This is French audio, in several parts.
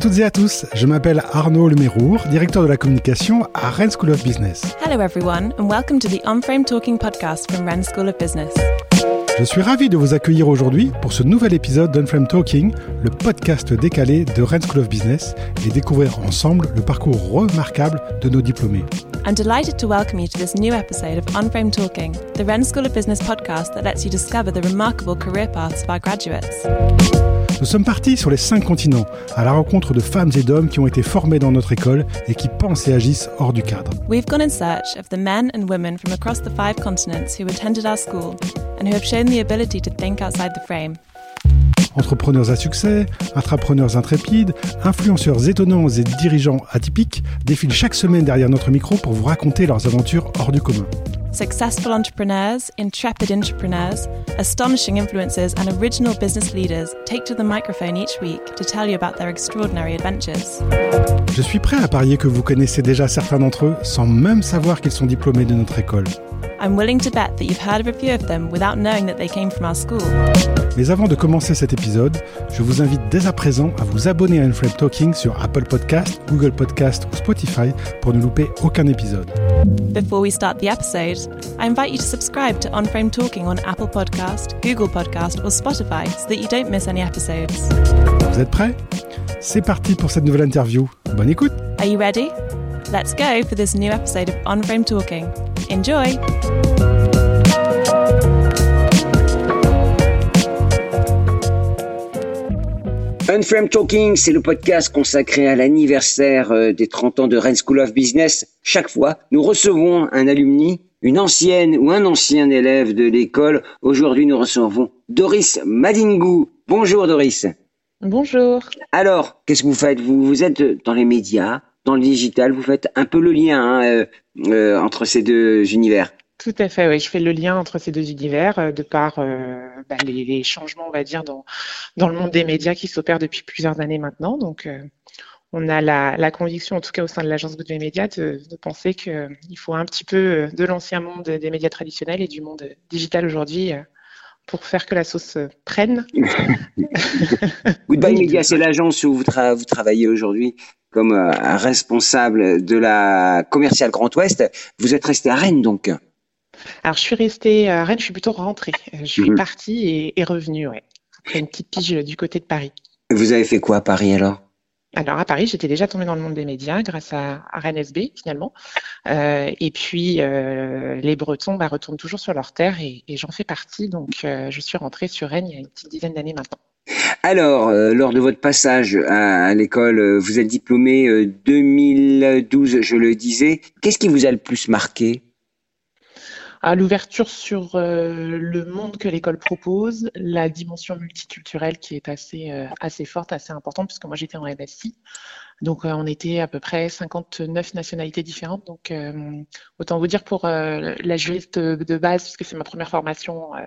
toutes et à tous, je m'appelle Arnaud Lemérour, directeur de la communication à Rennes School of Business. Hello everyone and welcome to the On-Frame Talking podcast from Rennes School of Business. Je suis ravi de vous accueillir aujourd'hui pour ce nouvel épisode d'Unframe Talking, le podcast décalé de Rennes School of Business et découvrir ensemble le parcours remarquable de nos diplômés. I'm delighted to welcome you to this new episode of On-Frame Talking, the Rennes School of Business podcast that lets you discover the remarkable career paths of our graduates. Nous sommes partis sur les cinq continents, à la rencontre de femmes et d'hommes qui ont été formés dans notre école et qui pensent et agissent hors du cadre. We've gone in search of the men and women from across the five continents who attended our school and who have the ability to think outside the frame. Entrepreneurs à succès, intrapreneurs intrépides, influenceurs étonnants et dirigeants atypiques défilent chaque semaine derrière notre micro pour vous raconter leurs aventures hors du commun. Successful entrepreneurs, intrepid entrepreneurs, astonishing influencers, and original business leaders take to the microphone each week to tell you about their extraordinary adventures. Je suis prêt à parier que vous connaissez déjà certains d'entre eux sans même savoir qu'ils sont diplômés de notre école. I'm willing to bet that you've heard of a few of them without knowing that they came from our school. Mais avant de commencer cet épisode, je vous invite dès à présent à vous abonner à Unframe Talking sur Apple Podcast, Google Podcast ou Spotify pour ne louper aucun épisode. Before we start the episode, I invite you to subscribe to On Frame Talking on Apple Podcast, Google Podcast, or Spotify so that you don't miss any episodes. Vous êtes prêts? C'est parti pour cette nouvelle interview. Bonne écoute Are you ready? Let's go for this new episode of On Frame Talking. Enjoy! Unframe Talking, c'est le podcast consacré à l'anniversaire euh, des 30 ans de Rennes School of Business. Chaque fois, nous recevons un alumni, une ancienne ou un ancien élève de l'école. Aujourd'hui, nous recevons Doris Madingou. Bonjour Doris. Bonjour. Alors, qu'est-ce que vous faites? Vous, vous êtes dans les médias, dans le digital, vous faites un peu le lien hein, euh, euh, entre ces deux univers. Tout à fait, oui. Je fais le lien entre ces deux univers euh, de par euh, bah, les, les changements, on va dire, dans, dans le monde des médias qui s'opèrent depuis plusieurs années maintenant. Donc, on a la, la conviction, en tout cas au sein de l'agence Good Media, de, de penser qu'il faut un petit peu euh, de l'ancien monde des médias traditionnels et du monde digital aujourd'hui euh, pour faire que la sauce euh, prenne. Goodbye Media, c'est l'agence où vous, tra- vous travaillez aujourd'hui comme euh, responsable de la commerciale Grand Ouest. Vous êtes resté à Rennes donc. Alors, je suis restée à Rennes, je suis plutôt rentrée. Euh, Je suis Mhm. partie et, et revenue, ouais. Après une petite pige du côté de Paris. Vous avez fait quoi à Paris alors? Alors à Paris, j'étais déjà tombée dans le monde des médias grâce à, à Rennes SB finalement. Euh, et puis euh, les Bretons bah, retournent toujours sur leur terre et, et j'en fais partie. Donc euh, je suis rentrée sur Rennes il y a une petite dizaine d'années maintenant. Alors, euh, lors de votre passage à, à l'école, euh, vous êtes diplômé euh, 2012, je le disais. Qu'est-ce qui vous a le plus marqué? À l'ouverture sur euh, le monde que l'école propose, la dimension multiculturelle qui est assez euh, assez forte, assez importante puisque moi j'étais en MSI. Donc euh, on était à peu près 59 nationalités différentes. Donc euh, autant vous dire pour euh, la juriste de base, puisque c'est ma première formation euh,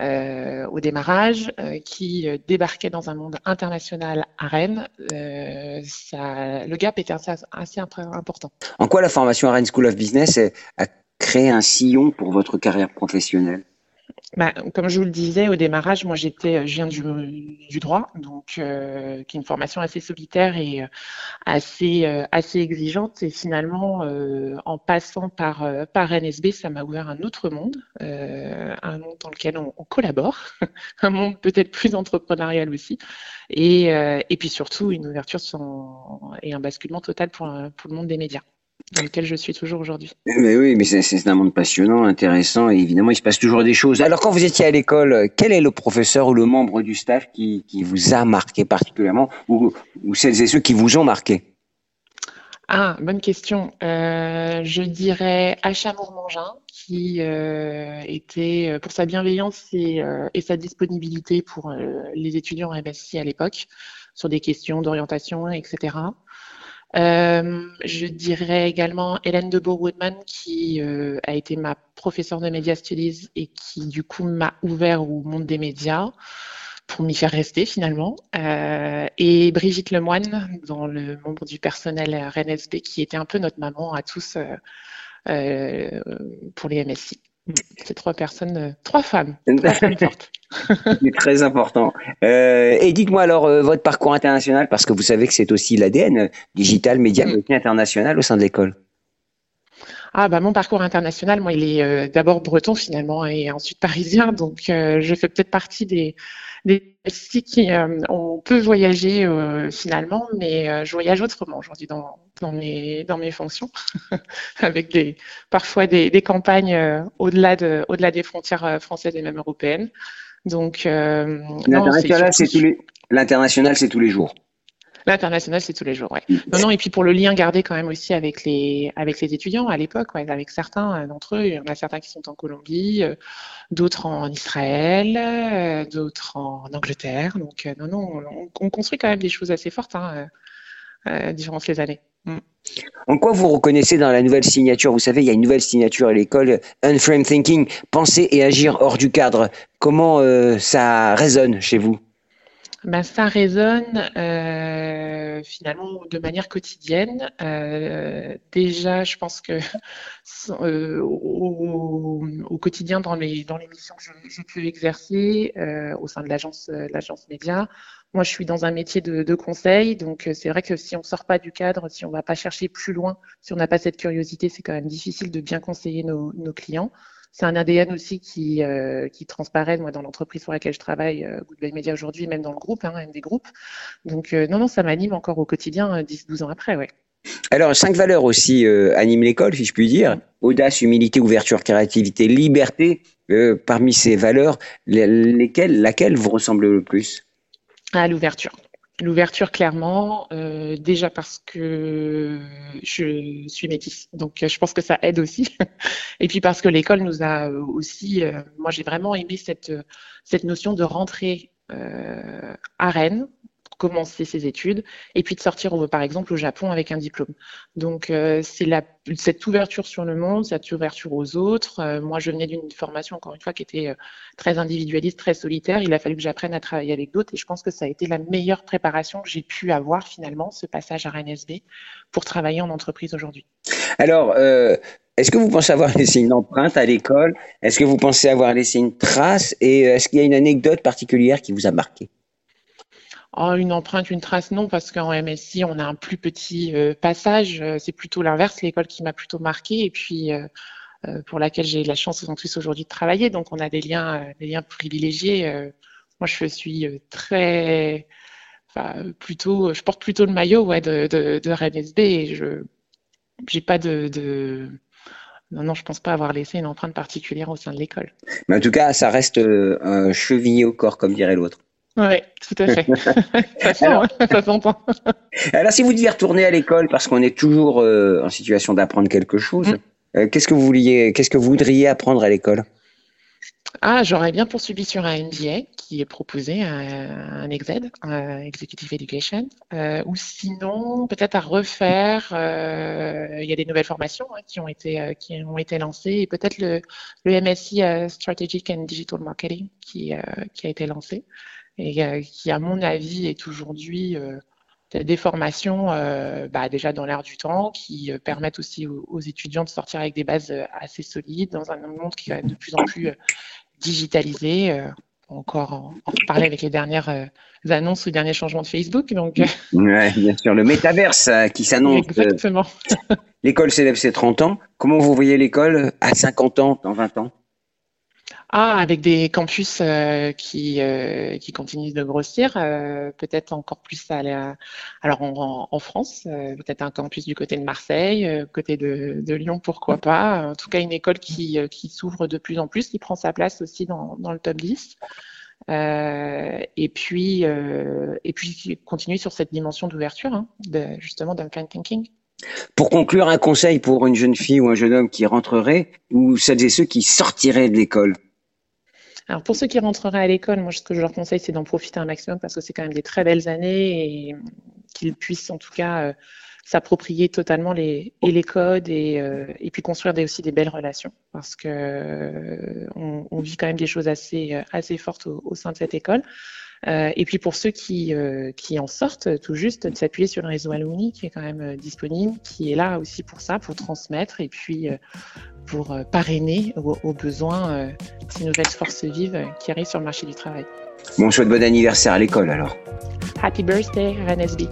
euh, au démarrage, euh, qui débarquait dans un monde international à Rennes, euh, ça, le gap était assez, assez imp- important. En quoi la formation à Rennes School of Business a créé un sillon pour votre carrière professionnelle Bah, comme je vous le disais au démarrage, moi j'étais, je viens du, du droit, donc euh, qui est une formation assez solitaire et euh, assez euh, assez exigeante. Et finalement, euh, en passant par euh, par NSB, ça m'a ouvert un autre monde, euh, un monde dans lequel on, on collabore, un monde peut-être plus entrepreneurial aussi, et euh, et puis surtout une ouverture sans, et un basculement total pour pour le monde des médias, dans lequel je suis toujours aujourd'hui. Mais oui, mais c'est- un monde passionnant, intéressant, et évidemment, il se passe toujours des choses. Alors, quand vous étiez à l'école, quel est le professeur ou le membre du staff qui, qui vous a marqué particulièrement, ou, ou celles et ceux qui vous ont marqué? Ah, bonne question. Euh, je dirais Achamour Mangin, qui euh, était, euh, pour sa bienveillance et, euh, et sa disponibilité pour les étudiants en MSI à l'époque, sur des questions d'orientation, etc. Euh, je dirais également Hélène de Bourg-Woodman, qui euh, a été ma professeure de Media Studies et qui, du coup, m'a ouvert au monde des médias pour m'y faire rester finalement. Euh, et Brigitte Lemoine, dans le membre du personnel à Rennes SB, qui était un peu notre maman à tous euh, euh, pour les MSI. C'est trois personnes, trois femmes, trois femmes fortes. c'est très important. et dites-moi alors votre parcours international, parce que vous savez que c'est aussi l'ADN digital, média, mm. international au sein de l'école. Ah bah mon parcours international, moi, il est euh, d'abord breton finalement et ensuite parisien, donc euh, je fais peut-être partie des des qui euh, on peut voyager finalement, mais je voyage autrement aujourd'hui dans dans mes dans mes fonctions, avec des parfois des, des campagnes au-delà de au-delà des frontières françaises et même européennes. Donc l'international, c'est tous les l'international, c'est tous les jours. L'international, c'est tous les jours, ouais. Non, non, et puis pour le lien gardé quand même aussi avec les, avec les étudiants à l'époque, ouais, avec certains euh, d'entre eux, il y en a certains qui sont en Colombie, euh, d'autres en Israël, euh, d'autres en Angleterre. Donc, non, non, on, construit quand même des choses assez fortes, hein, durant ces années. Mm. En quoi vous reconnaissez dans la nouvelle signature? Vous savez, il y a une nouvelle signature à l'école, Unframe Thinking, penser et agir hors du cadre. Comment ça résonne chez vous? Ben, ça résonne euh, finalement de manière quotidienne. Euh, déjà, je pense que euh, au, quotidien dans les dans les missions que j'ai pu exercer au sein de l'agence média, moi je suis dans un métier de, de conseil, donc c'est vrai que si on sort pas du cadre, si on va pas chercher plus loin, si on n'a pas cette curiosité, c'est quand même difficile de bien conseiller nos, nos clients. C'est un ADN aussi qui, euh, qui transparaît moi, dans l'entreprise pour laquelle je travaille, euh, Goodbye Media aujourd'hui, même dans le groupe, hein, des groupes. Donc euh, non, non, ça m'anime encore au quotidien 10-12 ans après. Ouais. Alors, cinq valeurs aussi animent l'école, si je puis dire. Audace, humilité, ouverture, créativité, liberté. parmi ces valeurs, lesquelles, laquelle vous ressemble le plus? À l'ouverture. L'ouverture, clairement, euh, déjà parce que je suis métisse, donc euh, je pense que ça aide aussi. Et puis parce que l'école nous a aussi, euh, moi j'ai vraiment aimé cette, cette notion de rentrer à Rennes, commencer ses études et puis de sortir par exemple au Japon avec un diplôme. Donc euh, c'est cette ouverture sur le monde, cette ouverture aux autres. Euh, moi je venais d'une formation encore une fois qui était euh, très individualiste, très solitaire. Il a fallu que j'apprenne à travailler avec d'autres et je pense que ça a été la meilleure préparation que j'ai pu avoir finalement ce passage à RNSB pour travailler en entreprise aujourd'hui. Alors est-ce que vous pensez avoir laissé une empreinte à l'école? Est-ce que vous pensez avoir laissé une trace? Et est-ce qu'il y a une anecdote particulière qui vous a marqué? Oh, une empreinte, une trace, non, parce qu'en MSI, on a un plus petit euh, passage. Euh, c'est plutôt l'inverse, l'école qui m'a plutôt marqué et puis euh, pour laquelle j'ai la chance en plus aujourd'hui de travailler. Donc, on a des liens, des liens privilégiés. moi, je suis très, enfin, plutôt, je porte plutôt le maillot ouais, de, de, de RNSB et je j'ai pas de, de non, non, je pense pas avoir laissé une empreinte particulière au sein de l'école. Mais en tout cas, ça reste un chevillé au corps, comme dirait l'autre. Oui, tout à fait. ça, ça s'entend. Alors, si vous deviez retourner à l'école, parce qu'on est toujours euh, en situation d'apprendre quelque chose, mm. euh, qu'est-ce que vous vouliez, qu'est-ce que vous voudriez apprendre à l'école? Ah, j'aurais bien poursuivi sur un MBA qui est proposé, un, un EXED, Executive Education, euh, ou sinon peut-être à refaire. il y a des nouvelles formations hein, qui ont été qui ont été lancées et peut-être le, le MSI Strategic and Digital Marketing qui qui a été lancé et euh, qui, à mon avis, est aujourd'hui euh, des formations euh, bah, déjà dans l'air du temps qui permettent aussi aux, étudiants de sortir avec des bases assez solides dans un monde qui est de plus en plus digitalisé. encore en, parler avec les dernières annonces ou les derniers changements de Facebook. Donc... Ouais, bien sûr, le métaverse qui s'annonce. Exactement. l'école célèbre ses 30 ans. Comment vous voyez l'école à 50 ans, dans 20 ans? Ah, avec des campus euh, qui, euh, qui continuent de grossir, euh, peut-être encore plus à alors en, en France, peut-être un campus du côté de Marseille, côté de, de, Lyon, pourquoi pas. En tout cas, une école qui, qui s'ouvre de plus en plus, qui prend sa place aussi dans, dans le top 10. et puis, et puis continuer sur cette dimension d'ouverture, hein, de, justement, d'un plan thinking. Pour conclure, un conseil pour une jeune fille ou un jeune homme qui rentrerait, ou celles et ceux qui sortiraient de l'école alors pour ceux qui rentreraient à l'école, moi ce que je leur conseille c'est d'en profiter un maximum parce que c'est quand même des très belles années et qu'ils puissent en tout cas euh, s'approprier totalement les, et les codes et, euh, et puis construire des, aussi des belles relations parce que euh, on, vit quand même des choses assez, assez fortes au, au sein de cette école. Et puis pour ceux qui, qui en sortent tout juste, de s'appuyer sur le réseau alumni qui est quand même disponible, qui est là aussi pour ça, pour transmettre et puis pour parrainer aux, besoins ces nouvelles forces vives qui arrivent sur le marché du travail. Bon, souhaite bon anniversaire à l'école alors. Happy birthday, Renesby.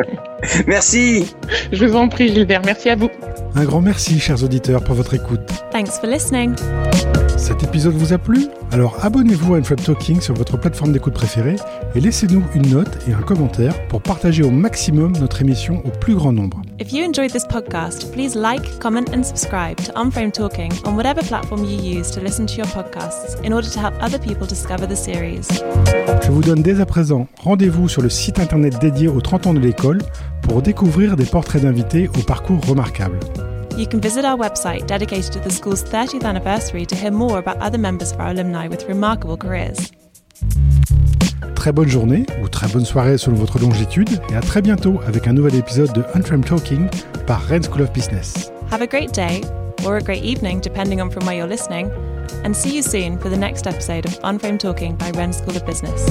Merci. Je vous en prie, Gilbert. Merci à vous. Un grand merci, chers auditeurs, pour votre écoute. Thanks for listening. Cet épisode vous a plu? Alors abonnez-vous à Unframe Talking sur votre plateforme d'écoute préférée et laissez-nous une note et un commentaire pour partager au maximum notre émission au plus grand nombre. If you enjoyed this podcast, please like, comment and subscribe to Unframe Talking on whatever platform you use to listen to your podcasts in order to help other people discover the series. Je vous donne dès à présent rendez-vous sur le site internet dédié aux 30 ans de l'école pour découvrir des portraits d'invités au parcours remarquable. You can visit our website dedicated to the school's 30th anniversary to hear more about other members of our alumni with remarkable careers très bonne journée ou très bonne soirée selon votre longitude et à très bientôt avec un nouvel épisode de Untram Talking par Rennes School of Business. Have a great day or a great evening depending on from where you're listening and see you soon for the next episode of Unframe Talking by Rennes School of Business.